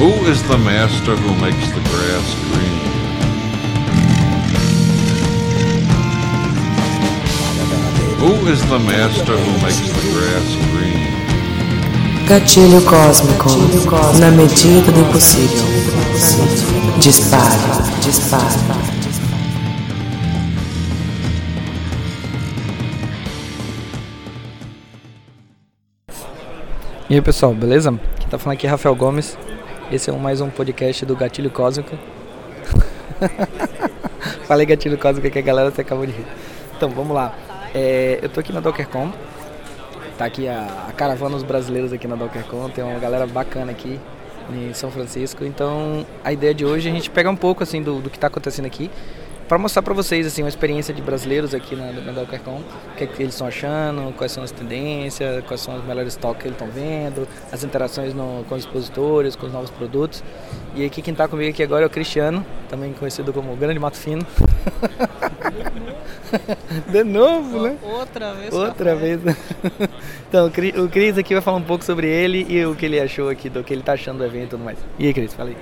Who is the master who makes the grass green? Who is the master who makes the grass green? Gatilho cósmico, na medida do impossível. Dispare, dispare. E aí pessoal, beleza? Quem tá falando aqui é Rafael Gomes. Esse é mais um podcast do Gatilho Cósmico. Falei Gatilho Cósmico que a galera se acabou de rir. Então vamos lá. É, eu tô aqui na DockerCon. Tá aqui a, a caravana dos brasileiros aqui na DockerCon. Tem uma galera bacana aqui em São Francisco. Então a ideia de hoje é a gente pegar um pouco assim do, do que tá acontecendo aqui para mostrar para vocês assim uma experiência de brasileiros aqui na, Dalcarcon, o que, é que eles estão achando, quais são as tendências, quais são os melhores estoques que eles estão vendo, as interações no, com os expositores, com os novos produtos. E aqui quem está comigo aqui agora é o Cristiano, também conhecido como Grande Mato Fino. De novo, né? Outra vez. Outra vez. então, o Cris aqui vai falar um pouco sobre ele e o que ele achou aqui, do que ele está achando do evento e tudo mais. E aí, Cris, fala aí.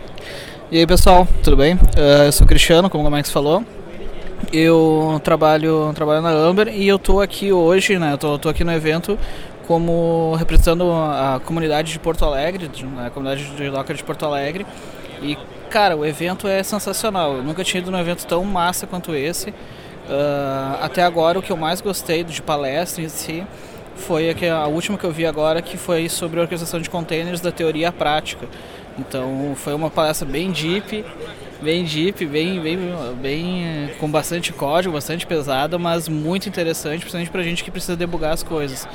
E aí, pessoal, tudo bem? Uh, eu sou o Cristiano, como o Max falou. Eu trabalho, trabalho na Amber e eu tô aqui hoje, né? Eu tô, tô aqui no evento como representando a comunidade de Porto Alegre, a comunidade de Docker de Porto Alegre. E, cara, o evento é sensacional. Eu nunca tinha ido num evento tão massa quanto esse. Uh, até agora, o que eu mais gostei de palestra em si foi a, a última que eu vi agora, que foi sobre a orquestração de containers da teoria à prática. Então, foi uma palestra bem deep bem deep, bem, bem, bem com bastante código, bastante pesada, mas muito interessante, principalmente pra gente que precisa debugar as coisas.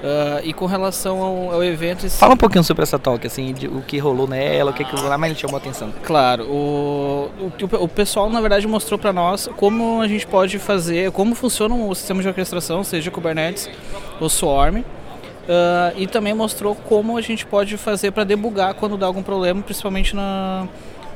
Uh, e com relação ao, ao evento. Fala um pouquinho sobre essa talk, assim, de, o que rolou nela, o que, que lá mais chamou a atenção. Claro, o, o, o pessoal na verdade mostrou para nós como a gente pode fazer, como funciona o sistema de orquestração, seja Kubernetes ou Swarm. Uh, e também mostrou como a gente pode fazer para debugar quando dá algum problema, principalmente na,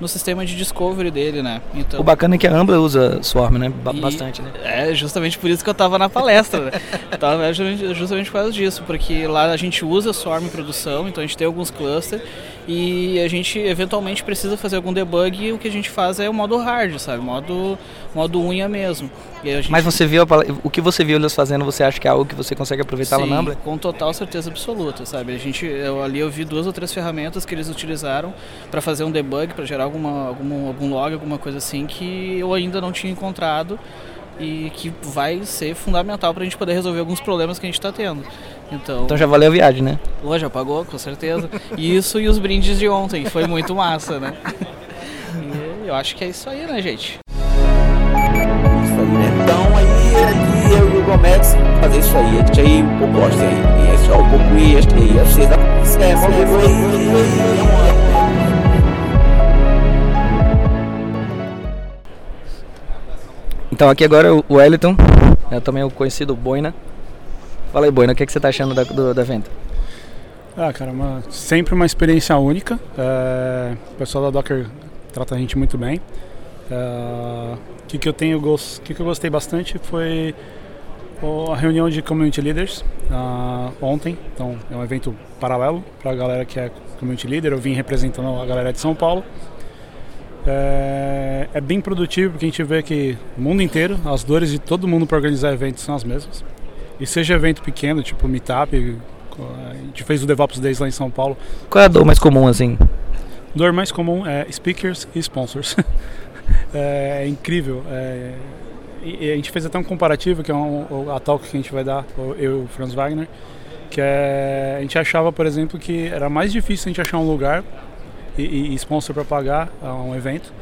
no sistema de discovery dele, né? Então, o bacana é que a Ambler usa Swarm, né? Ba bastante, né? É justamente por isso que eu tava na palestra, né? tava justamente por causa disso, porque lá a gente usa Swarm em produção, então a gente tem alguns clusters e a gente eventualmente precisa fazer algum debug e o que a gente faz é o modo hard, sabe? Modo, modo unha mesmo. Gente... Mas você viu o que você viu eles fazendo, você acha que é algo que você consegue aproveitar Sim, lá na Ambler? com total certeza absoluta, sabe? A gente, eu, ali eu vi duas ou três ferramentas que eles utilizaram para fazer um debug, para gerar alguma, algum, algum log, alguma coisa assim que eu ainda não tinha encontrado e que vai ser fundamental para a gente poder resolver alguns problemas que a gente está tendo. Então, então já valeu a viagem, né? Pô, já pagou, com certeza. Isso e os brindes de ontem, foi muito massa, né? E eu acho que é isso aí, né, gente? Isso aí, né? Então aí, aqui eu e o Gomes fazer isso aí. Este aí, gosta aí. E esse é um pouco este aí. Você dá. É, vamos Então aqui agora o Wellington, é também o conhecido Boina. Fala aí, Boina, o que, é que você está achando da, do, do, evento? Ah, cara, uma, sempre uma experiência única. É, o pessoal da Docker trata a gente muito bem. É, o que, que eu tenho que, que eu gostei bastante foi a reunião de community leaders uh, ontem. Então é um evento paralelo para a galera que é community leader. Eu vim representando a galera de São Paulo. É, é, bem produtivo porque a gente vê que o mundo inteiro, as dores de todo mundo para organizar eventos são as mesmas. E seja evento pequeno, tipo Meetup, a gente fez o DevOps Days lá em São Paulo. Qual é a dor mais comum assim? Dor mais comum é speakers e sponsors. é, é, incrível. É, e a gente fez até um comparativo, que é um, a talk que a gente vai dar, eu e o Franz Wagner, que é, a gente achava, por exemplo, que era mais difícil a gente achar um lugar e, e sponsor para pagar um evento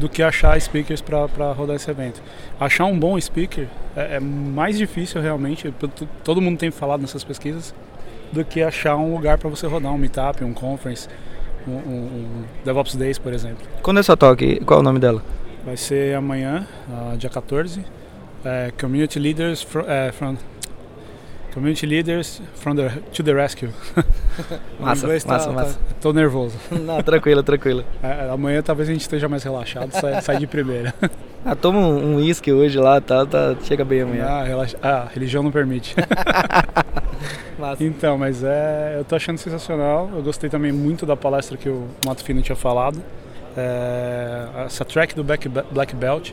do que achar speakers para rodar esse evento. Achar um bom speaker é, é, mais difícil realmente, todo mundo tem falado nessas pesquisas, do que achar um lugar para você rodar um meetup, um conference, um, um, DevOps Days, por exemplo. Quando é sua talk? Qual é o nome dela? Vai ser amanhã, uh, dia 14. É, community Leaders from, é, from Community Leaders from the, to the Rescue. massa, massa, tá, massa. Tá, tô nervoso. Não, tranquilo, tranquilo. É, amanhã talvez a gente esteja mais relaxado, sai, sai de primeira. Ah, toma um uísque hoje lá, tá, tá, chega bem amanhã. Ah, relaxa, ah, religião não permite. Massa. Então, mas é, eu tô achando sensacional. Eu gostei também muito da palestra que o Mato Fino tinha falado. É, essa track do Black, Black Belt,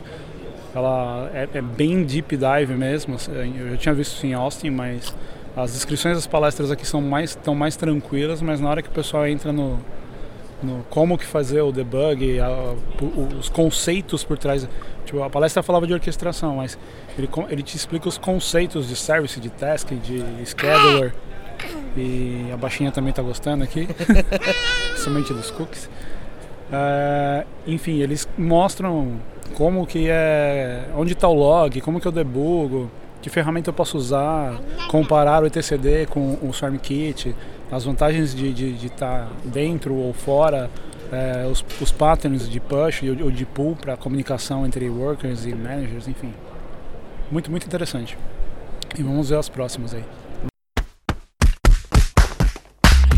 ela é, é, bem deep dive mesmo. Eu já tinha visto isso em Austin, mas as descrições das palestras aqui são mais, estão mais tranquilas, mas na hora que o pessoal entra no, no como que fazer o debug, a, os conceitos por trás. Tipo, a palestra falava de orquestração, mas ele, ele te explica os conceitos de service, de task, de scheduler. E a baixinha também está gostando aqui, somente dos cookies. Uh, enfim, eles mostram como que é, onde está o log, como que eu debugo, que ferramenta eu posso usar, comparar o etcd com o SwarmKit, as vantagens de estar de, de tá dentro ou fora, é, os, os, patterns de push ou de pull para comunicação entre workers e managers, enfim. Muito, muito interessante. E vamos ver as próximas aí.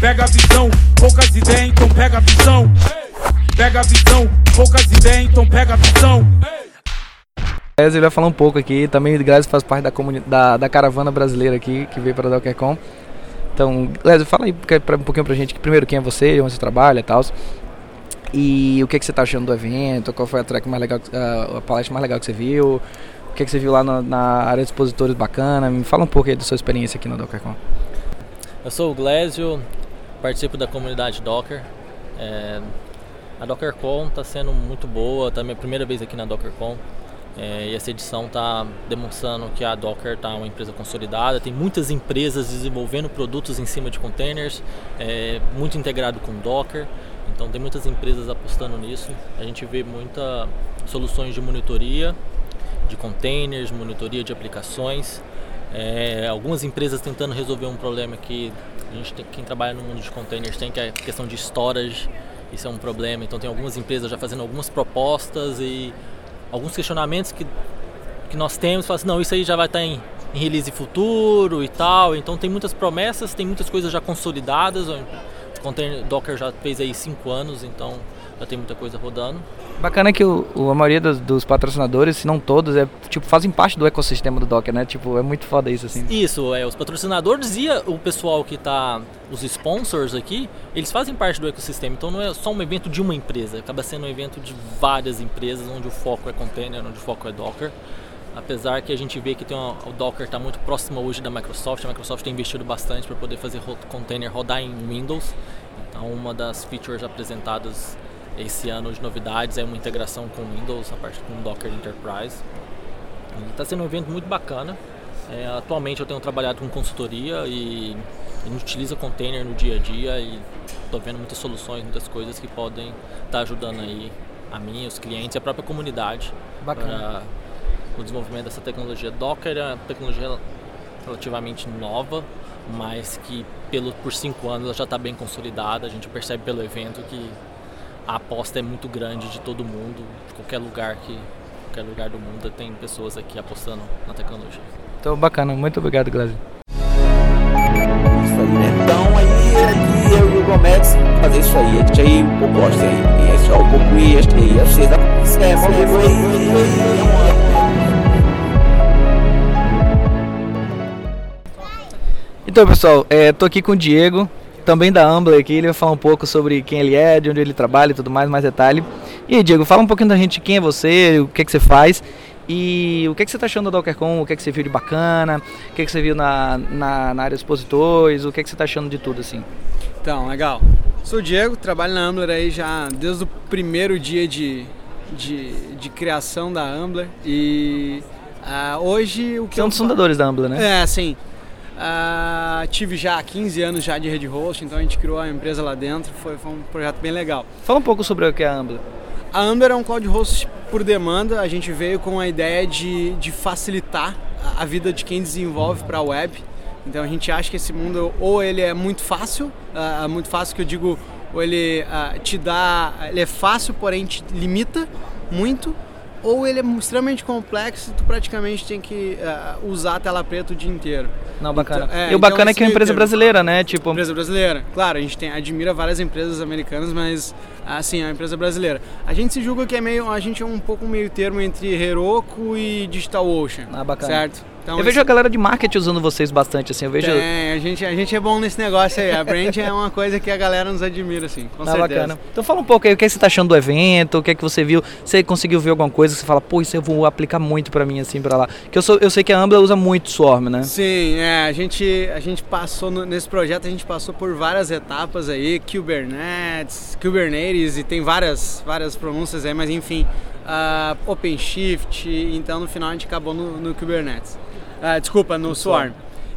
Pega a visão, poucas ideias, então pega a visão. Pega a visão, poucas ideias, então pega a visão. Ele vai falar um pouco aqui, também o Glésio faz parte da, da, da, caravana brasileira aqui, que veio para a DockerCon. Então, Glésio, fala aí um pouquinho pra gente, primeiro quem é você, onde você trabalha e tal. E o que, que você está achando do evento, qual foi a track mais legal, a palestra mais legal que você viu, o que, que você viu lá na, na área de expositores bacana, me fala um pouco aí da sua experiência aqui na DockerCon. Eu sou o Glésio, participo da comunidade Docker. É, a DockerCon está sendo muito boa, tá minha primeira vez aqui na DockerCon. É, e essa edição está demonstrando que a Docker está uma empresa consolidada, tem muitas empresas desenvolvendo produtos em cima de containers, é, muito integrado com Docker, então tem muitas empresas apostando nisso. A gente vê muitas soluções de monitoria de containers, monitoria de aplicações, é, algumas empresas tentando resolver um problema que a gente tem, quem trabalha no mundo de containers tem, que é a questão de storage, isso é um problema. Então tem algumas empresas já fazendo algumas propostas e alguns questionamentos que, que nós temos, fala assim, não, isso aí já vai estar em, em release futuro e tal. Então tem muitas promessas, tem muitas coisas já consolidadas. O Docker já fez aí cinco anos, então já tem muita coisa rodando. Bacana que o, a maioria dos, dos, patrocinadores, se não todos, é, tipo, fazem parte do ecossistema do Docker, né? Tipo, é muito foda isso, assim. Isso, é, os patrocinadores e o pessoal que tá, os sponsors aqui, eles fazem parte do ecossistema, então não é só um evento de uma empresa, acaba sendo um evento de várias empresas, onde o foco é container, onde o foco é Docker. Apesar que a gente vê que tem uma, o Docker está muito próximo hoje da Microsoft, a Microsoft tem investido bastante para poder fazer container rodar em Windows. Então, uma das features apresentadas esse ano de novidades é uma integração com Windows, a parte com Docker Enterprise. Está sendo um evento muito bacana. É, atualmente eu tenho trabalhado com consultoria e a gente utiliza container no dia a dia e estou vendo muitas soluções, muitas coisas que podem estar tá ajudando aí a mim, os clientes e a própria comunidade Bacana. para o desenvolvimento dessa tecnologia. Docker é uma tecnologia relativamente nova, mas que pelo, por cinco anos ela já está bem consolidada. A gente percebe pelo evento que a aposta é muito grande de todo mundo, de qualquer lugar que qualquer lugar do mundo tem pessoas aqui apostando na tecnologia. Então bacana, muito obrigado, Glazer. Isso aí, né? Então aí eu e o Gomes fazer isso aí, a gente aí o gosta aí, e esse é o pouco e este aí, é vocês, é, aí. Então pessoal, é, tô aqui com o Diego, também da Ambler aqui, ele vai falar um pouco sobre quem ele é, de onde ele trabalha e tudo mais, mais detalhe. E aí, Diego, fala um pouquinho da gente, quem é você, o que, é que você faz e o que, é que você está achando da DockerCon, o que, é que você viu de bacana, o que, é que você viu na, na, na área de expositores, o que, é que você está achando de tudo assim. Então, legal. Sou o Diego, trabalho na Ambler aí já desde o primeiro dia de, de, de criação da Ambler e uh, hoje o que Você é um dos fundadores da Ambler, né? É, sim. Uh, tive já 15 anos já de Red Host, então a gente criou a empresa lá dentro, foi, foi, um projeto bem legal. Fala um pouco sobre o que é a Ambler. A Amber é um cloud host por demanda, a gente veio com a ideia de, de facilitar a vida de quem desenvolve para a web. Então a gente acha que esse mundo ou ele é muito fácil, uh, muito fácil que eu digo, ou ele uh, te dá, ele é fácil, porém te limita muito, ou ele é extremamente complexo e tu praticamente tem que uh, usar a tela preta o dia inteiro. Não, bacana. Então, é, e o bacana então, é que é uma empresa brasileira, né? Tipo... Empresa brasileira. Claro, a gente tem, admira várias empresas americanas, mas assim, é uma empresa brasileira. A gente se julga que é meio, a gente é um pouco meio termo entre Heroku e DigitalOcean. Ah, bacana. Certo? Então, eu vejo esse- a galera de marketing usando vocês bastante, assim. Eu vejo. Tem, a gente, a gente é bom nesse negócio aí. A brand é uma coisa que a galera nos admira, assim, com Ah, certeza. bacana. Então fala um pouco aí, o que você tá achando do evento, o que é que você viu? Você conseguiu ver alguma coisa que você fala, pô, isso eu vou aplicar muito pra mim, assim, pra lá. Que eu, sou, eu sei que a Ambla usa muito Swarm, né? Sim, é, a gente, a gente passou, no- nesse projeto a gente passou por várias etapas aí, Kubernetes, Kubernetes e tem várias, várias pronúncias aí, mas enfim, ah, OpenShift, então no final a gente acabou no, no Kubernetes. Ah, desculpa, no Swarm.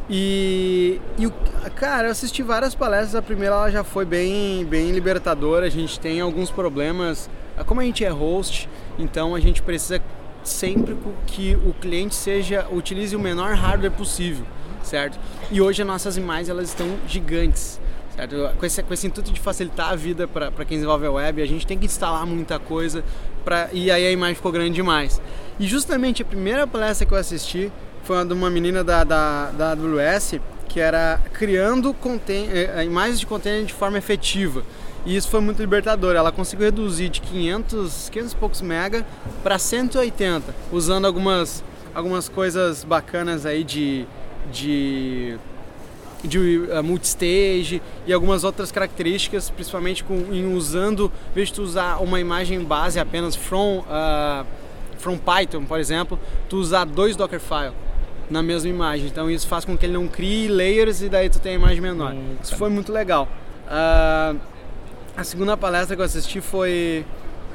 E, e o, cara, eu assisti várias palestras, a primeira ela já foi bem, bem libertadora, a gente tem alguns problemas, Ah, como a gente é host, então a gente precisa sempre que o cliente seja utilize o menor hardware possível, certo? E hoje as nossas imagens elas estão gigantes, certo? Com esse, com esse intuito de facilitar a vida para quem desenvolve a web, a gente tem que instalar muita coisa pra, e aí a imagem ficou grande demais. E justamente a primeira palestra que eu assisti foi uma de uma menina da, da, da AWS que era criando conten eh, imagens de container de forma efetiva. E isso foi muito libertador. Ela conseguiu reduzir de 500, 500 e poucos mega para 180, usando algumas, algumas coisas bacanas aí de, de, de uh, multistage e algumas outras características, principalmente com, em usando, em vez de tu usar uma imagem base apenas from, uh, from Python, por exemplo, tu usar dois Dockerfile na mesma imagem. Então isso faz com que ele não crie layers e daí tu tem a imagem menor. Isso foi muito legal. Ah, a segunda palestra que eu assisti foi,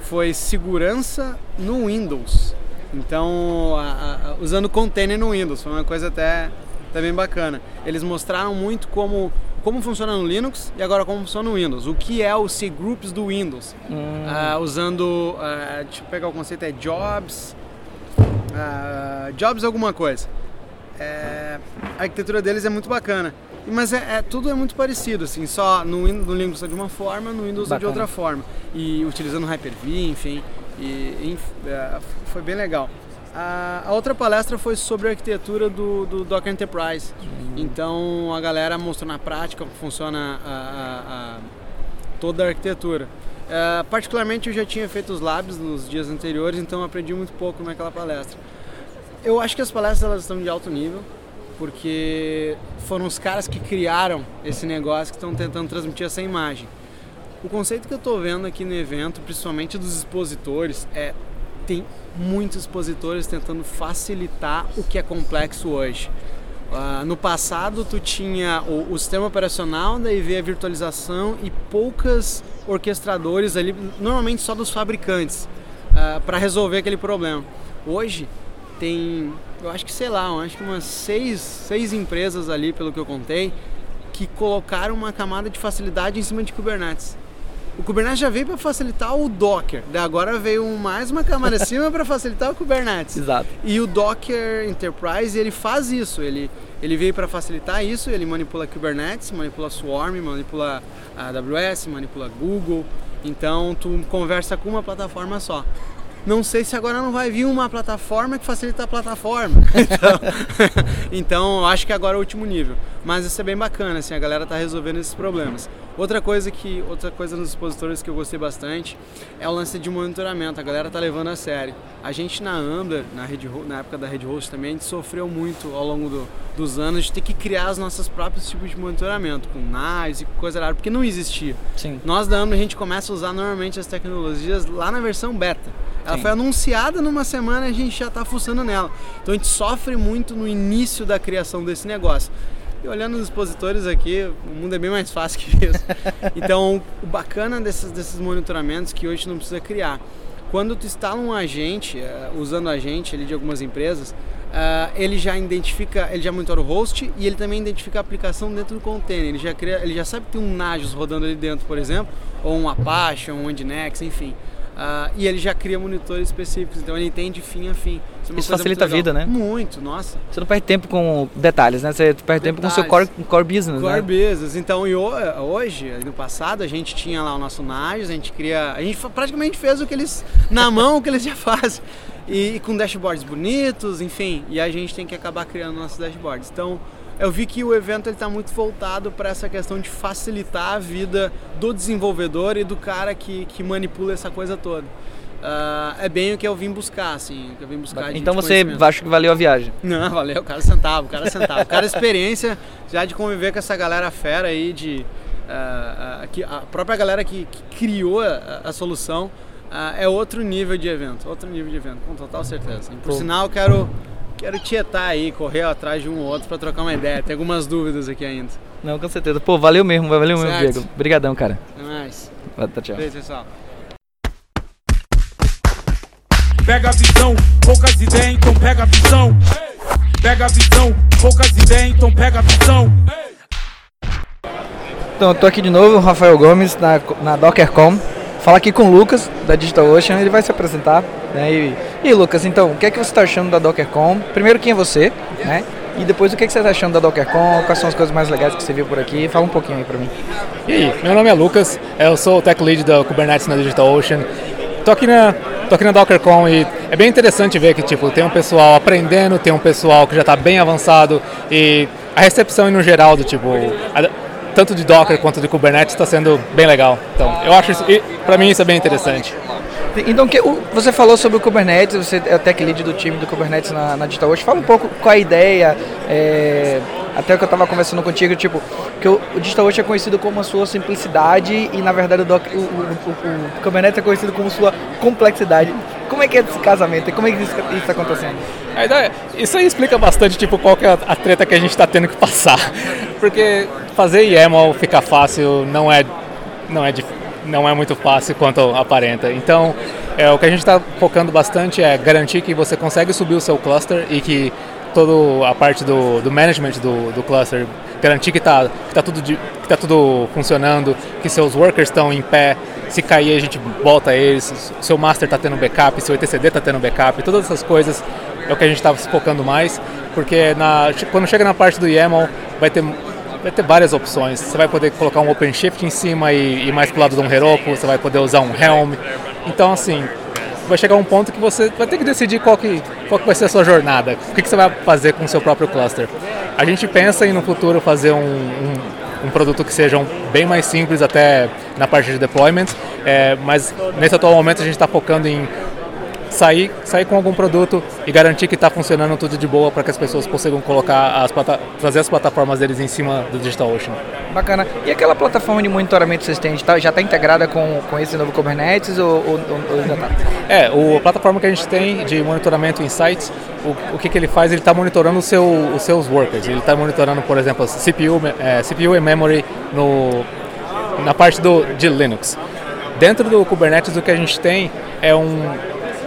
foi segurança no Windows. Então, a- a- usando container no Windows, foi uma coisa até, até bem bacana. Eles mostraram muito como, como funciona no Linux e agora como funciona no Windows. O que é o cgroups do Windows. Ah, usando, ah, deixa eu pegar o conceito, é jobs, ah, jobs alguma coisa. É, a arquitetura deles é muito bacana. Mas é, é- tudo é muito parecido, assim, só no, no Linux é de uma forma, no Windows é de Bacana. outra forma. E utilizando Hyper-V, enfim, e, é, foi bem legal. A, a outra palestra foi sobre a arquitetura do, do Docker Enterprise. Então a galera mostrou na prática como funciona a- a- toda a arquitetura. É, particularmente eu já tinha feito os labs nos dias anteriores, então aprendi muito pouco naquela palestra. Eu acho que as palestras elas estão de alto nível, porque foram os caras que criaram esse negócio que estão tentando transmitir essa imagem. O conceito que eu estou vendo aqui no evento, principalmente dos expositores, é tem muitos expositores tentando facilitar o que é complexo hoje. Ah, no passado tu tinha o, o sistema operacional, daí veio a virtualização e poucas orquestradores ali, normalmente só dos fabricantes, para resolver aquele problema. Hoje tem, eu acho que sei lá, eu acho que umas seis, seis empresas ali, pelo que eu contei, que colocaram uma camada de facilidade em cima de Kubernetes. O Kubernetes já veio para facilitar o Docker, agora veio mais uma camada acima para facilitar o Kubernetes. Exato. E o Docker Enterprise ele faz isso, ele, ele veio para facilitar isso, ele manipula Kubernetes, manipula Swarm, manipula a AWS, manipula Google, então tu conversa com uma plataforma só. Não sei se agora não vai vir uma plataforma que facilita a plataforma. Então, então acho que agora é o último nível. Mas isso é bem bacana, assim, a galera tá resolvendo esses problemas. Outra coisa que outra coisa nos expositores que eu gostei bastante é o lance de monitoramento. A galera tá levando a sério. A gente na Amber, na, rede, na época da Red Host também, a gente sofreu muito ao longo do- dos anos de ter que criar os nossos próprios tipos de monitoramento, com NAS e coisa rara, porque não existia. Sim. Nós da Amber a gente começa a usar normalmente as tecnologias lá na versão beta. Ela Sim. foi anunciada numa semana e a gente já está fuçando nela. Então a gente sofre muito no início da criação desse negócio. E olhando os expositores aqui, o mundo é bem mais fácil que isso. Então, o bacana desses, desses monitoramentos que hoje não precisa criar. Quando tu instala um agente, eh, usando agente ali de algumas empresas, ah, ele já identifica, ele já monitora o host e ele também identifica a aplicação dentro do container. Ele já, cria, ele já sabe que tem um Nagios rodando ali dentro, por exemplo, ou um Apache, ou um Nginx, enfim. Ah, e ele já cria monitores específicos, então ele entende fim a fim. É Isso coisa facilita a vida, né? Muito, nossa. Você não perde tempo com detalhes, né? Você perde tempo com o seu core, Detalhes. core business, Core né? business. Então, ho- hoje, no passado, a gente tinha lá o nosso Nagios, a gente cria. A gente praticamente fez o que eles. na mão, o que eles já fazem. E, e com dashboards bonitos, enfim. E a gente tem que acabar criando nossos dashboards. Então, eu vi que o evento está muito voltado para essa questão de facilitar a vida do desenvolvedor e do cara que, que manipula essa coisa toda. Ah, é bem o que eu vim buscar, assim, que eu vim buscar. Então você acha que valeu a viagem? Não, valeu, o cara sentava, o cara sentava. O cara experiência já de conviver com essa galera fera aí, de. ah, ah, que a própria galera que, que criou a, a solução é outro nível de evento, outro nível de evento, com total certeza. E por Pô. sinal, quero, quero tietar aí, correr atrás de um ou outro pra trocar uma ideia. Tem algumas dúvidas aqui ainda. Não, com certeza. Pô, valeu mesmo, valeu mesmo, Certo. Diego. Obrigadão, cara. Até mais. Tchau. Beijo, pessoal. Pega a visão, poucas ideias, então pega a visão. Pega a visão, poucas ideias, então pega a visão. Então, eu tô aqui de novo, o Rafael Gomes, na, na DockerCom. Fala aqui com o Lucas, da DigitalOcean, ele vai se apresentar. Né? E, e Lucas, então, o que é que você está achando da DockerCom? Primeiro, quem é você, né? E depois, o que, é que você está achando da DockerCom? Quais são as coisas mais legais que você viu por aqui? Fala um pouquinho aí pra mim. E aí, meu nome é Lucas, eu sou o Tech Lead da Kubernetes na DigitalOcean. Tô aqui na, tô aqui na DockerCon e é bem interessante ver que tipo, tem um pessoal aprendendo, tem um pessoal que já está bem avançado e a recepção no geral do tipo, a- tanto de Docker quanto de Kubernetes está sendo bem legal. Então, eu acho para mim isso é bem interessante. Então, que, o- você falou sobre o Kubernetes, você é o tech lead do time do Kubernetes na, na DigitalOcean. Fala um pouco qual a ideia, é, até o que eu estava conversando contigo, tipo, que o, o DigitalOcean é conhecido como a sua simplicidade e, na verdade, o, o, o- Kubernetes é conhecido como sua complexidade. Como é que é esse casamento? Como é que isso está acontecendo? A ideia- isso aí explica bastante tipo, qual que é a, treta que a gente está tendo que passar. Porque fazer YAML ficar fácil não é, não é, dif- não é muito fácil quanto aparenta. Então, é, o que a gente está focando bastante é garantir que você consegue subir o seu cluster e que toda a parte do, do management do, do cluster, garantir que está que tá tudo, que tá tudo funcionando, que seus workers estão em pé, se cair a gente volta eles, seu master está tendo backup, seu etcd está tendo backup, todas essas coisas é o que a gente está se focando mais, porque na, quando chega na parte do YAML vai ter, vai ter várias opções. Você vai poder colocar um OpenShift em cima e, mais pro lado de um Heroku, você vai poder usar um Helm. Então, assim, vai chegar um ponto que você vai ter que decidir qual que, qual que vai ser a sua jornada, o que, que você vai fazer com o seu próprio cluster. A gente pensa em no futuro fazer um, um, um produto que seja um- bem mais simples até na parte de deployment, é, mas nesse atual momento a gente está focando em sair, sair com algum produto e garantir que está funcionando tudo de boa para que as pessoas consigam colocar as trazer as plataformas deles em cima do DigitalOcean. Bacana. E aquela plataforma de monitoramento que vocês têm, tá- já está integrada com, com esse novo Kubernetes ou, ou, ou- ou ainda tá? É, o, a plataforma que a gente tem de monitoramento em sites, o, o que, que ele faz? Ele está monitorando o seu, os seus workers. Ele está monitorando, por exemplo, CPU, é, CPU e memory no, na parte do, de Linux. Dentro do Kubernetes, o que a gente tem é um,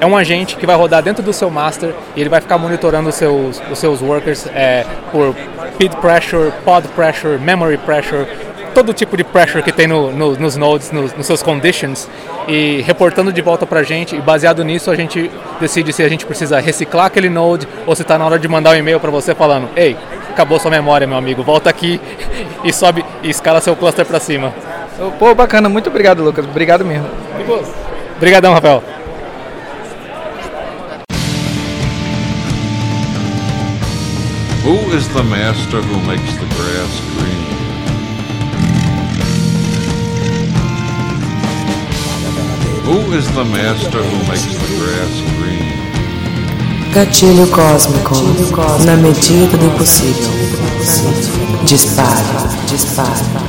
é um agente que vai rodar dentro do seu master e ele vai ficar monitorando os seus, os seus workers é, por feed pressure, pod pressure, memory pressure, todo tipo de pressure que tem no, no- nos nodes, nos, nos seus conditions e reportando de volta para a gente e baseado nisso a gente decide se a gente precisa reciclar aquele node ou se está na hora de mandar um e-mail para você falando ei, acabou sua memória meu amigo, volta aqui e sobe e escala seu cluster para cima. Pô, bacana. Muito obrigado, Lucas. Obrigado mesmo. Obrigadão, Rafael. Who is the master who makes the grass green? Who is the master who makes the grass green? Gatilho cósmico, na medida do impossível. Dispare, dispare.